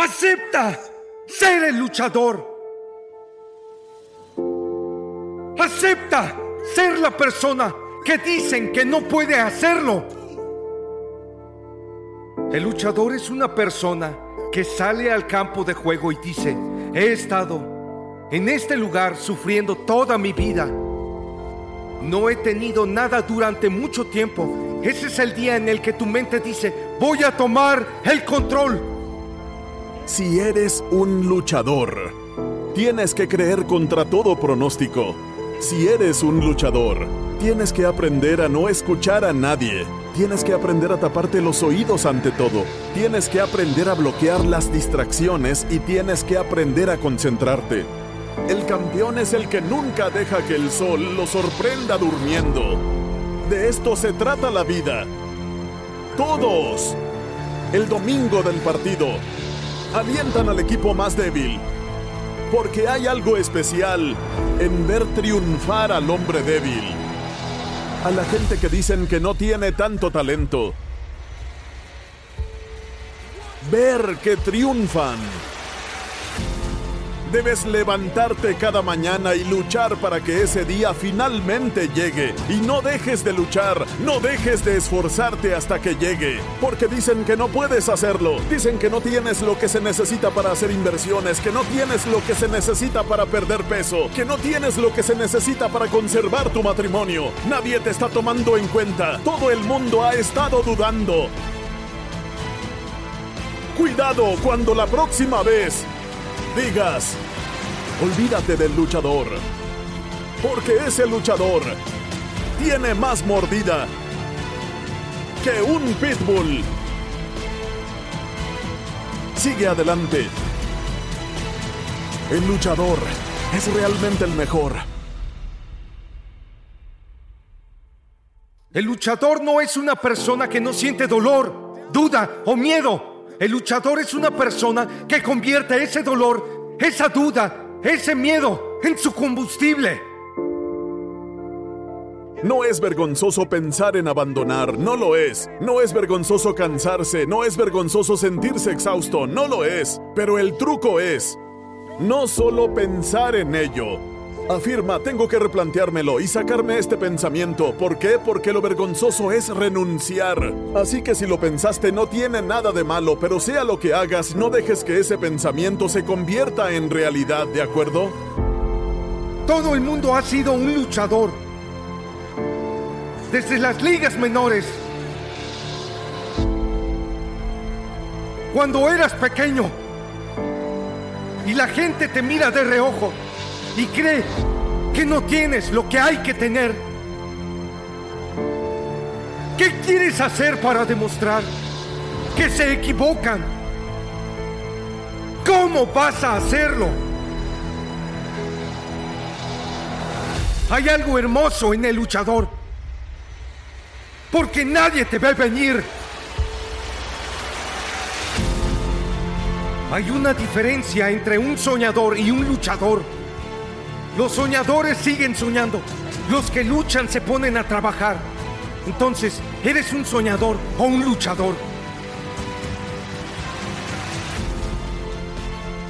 ¡Acepta ser el luchador! ¡Acepta ser la persona que dicen que no puede hacerlo! El luchador es una persona que sale al campo de juego y dice, he estado en este lugar sufriendo toda mi vida. No he tenido nada durante mucho tiempo. Ese es el día en el que tu mente dice, voy a tomar el control. Si eres un luchador, tienes que creer contra todo pronóstico. Si eres un luchador, tienes que aprender a no escuchar a nadie. Tienes que aprender a taparte los oídos ante todo. Tienes que aprender a bloquear las distracciones y tienes que aprender a concentrarte. El campeón es el que nunca deja que el sol lo sorprenda durmiendo. De esto se trata la vida. Todos. El domingo del partido. Alientan al equipo más débil. Porque hay algo especial en ver triunfar al hombre débil. A la gente que dicen que no tiene tanto talento. Ver que triunfan. Debes levantarte cada mañana y luchar para que ese día finalmente llegue. Y no dejes de luchar, no dejes de esforzarte hasta que llegue. Porque dicen que no puedes hacerlo. Dicen que no tienes lo que se necesita para hacer inversiones, que no tienes lo que se necesita para perder peso, que no tienes lo que se necesita para conservar tu matrimonio. Nadie te está tomando en cuenta. Todo el mundo ha estado dudando. Cuidado cuando la próxima vez digas, olvídate del luchador, porque ese luchador tiene más mordida que un pitbull. Sigue adelante. El luchador es realmente el mejor. El luchador no es una persona que no siente dolor, duda o miedo. El luchador es una persona que convierte ese dolor, esa duda, ese miedo en su combustible. No es vergonzoso pensar en abandonar, no lo es. No es vergonzoso cansarse, no es vergonzoso sentirse exhausto, no lo es. Pero el truco es no solo pensar en ello. Afirma, tengo que replanteármelo y sacarme este pensamiento. ¿Por qué? Porque lo vergonzoso es renunciar. Así que si lo pensaste no tiene nada de malo, pero sea lo que hagas, no dejes que ese pensamiento se convierta en realidad, ¿de acuerdo? Todo el mundo ha sido un luchador. Desde las ligas menores. Cuando eras pequeño y la gente te mira de reojo y cree que no tienes lo que hay que tener. ¿Qué quieres hacer para demostrar que se equivocan? ¿Cómo vas a hacerlo? Hay algo hermoso en el luchador. Porque nadie te ve venir. Hay una diferencia entre un soñador y un luchador. Los soñadores siguen soñando. Los que luchan se ponen a trabajar. Entonces, ¿eres un soñador o un luchador?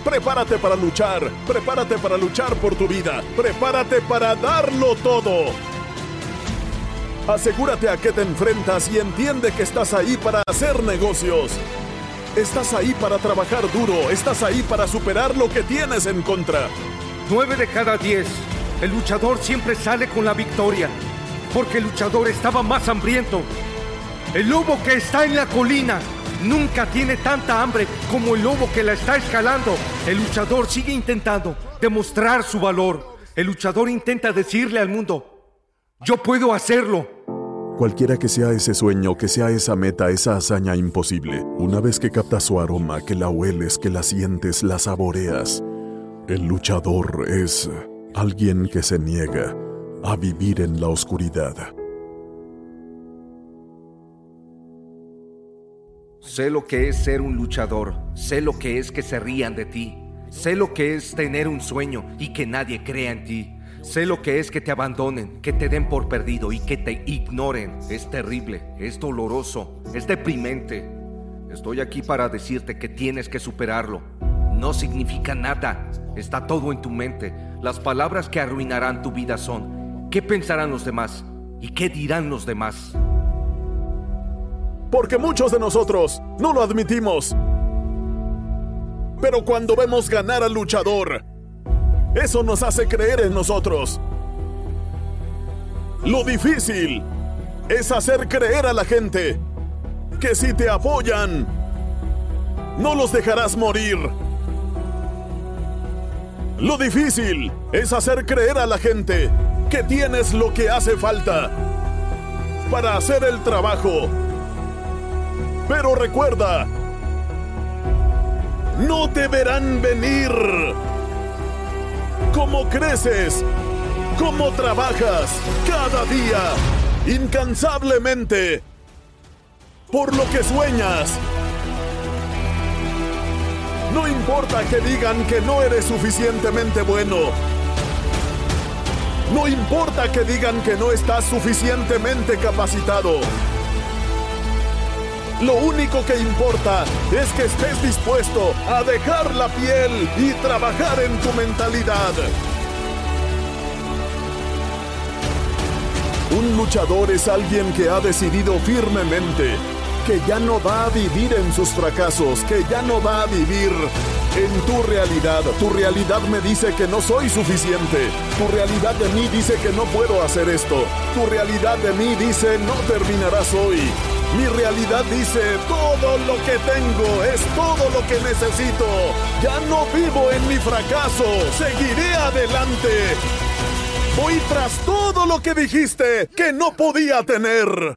Prepárate para luchar, prepárate para luchar por tu vida, prepárate para darlo todo. Asegúrate a qué te enfrentas y entiende que estás ahí para hacer negocios. Estás ahí para trabajar duro, estás ahí para superar lo que tienes en contra. Nueve de cada diez, el luchador siempre sale con la victoria, porque el luchador estaba más hambriento. El lobo que está en la colina nunca tiene tanta hambre como el lobo que la está escalando. El luchador sigue intentando demostrar su valor. El luchador intenta decirle al mundo, yo puedo hacerlo. Cualquiera que sea ese sueño, que sea esa meta, esa hazaña imposible, una vez que captas su aroma, que la hueles, que la sientes, la saboreas, el luchador es alguien que se niega a vivir en la oscuridad. Sé lo que es ser un luchador, sé lo que es que se rían de ti, sé lo que es tener un sueño y que nadie crea en ti. Sé lo que es que te abandonen, que te den por perdido y que te ignoren. Es terrible, es doloroso, es deprimente. Estoy aquí para decirte que tienes que superarlo. No significa nada, está todo en tu mente. Las palabras que arruinarán tu vida son, ¿qué pensarán los demás? ¿Y qué dirán los demás? Porque muchos de nosotros no lo admitimos. Pero cuando vemos ganar al luchador, eso nos hace creer en nosotros. Lo difícil es hacer creer a la gente que si te apoyan, no los dejarás morir. Lo difícil es hacer creer a la gente que tienes lo que hace falta para hacer el trabajo. Pero recuerda, no te verán venir cómo creces, cómo trabajas cada día, incansablemente, por lo que sueñas. No importa que digan que no eres suficientemente bueno. No importa que digan que no estás suficientemente capacitado. Lo único que importa es que estés dispuesto a dejar la piel y trabajar en tu mentalidad. Un luchador es alguien que ha decidido firmemente que ya no va a vivir en sus fracasos, que ya no va a vivir en tu realidad. Tu realidad me dice que no soy suficiente. Tu realidad de mí dice que no puedo hacer esto. Tu realidad de mí dice no terminarás hoy. Mi realidad dice, todo lo que tengo es todo lo que necesito. Ya no vivo en mi fracaso, seguiré adelante. Voy tras todo lo que dijiste que no podía tener.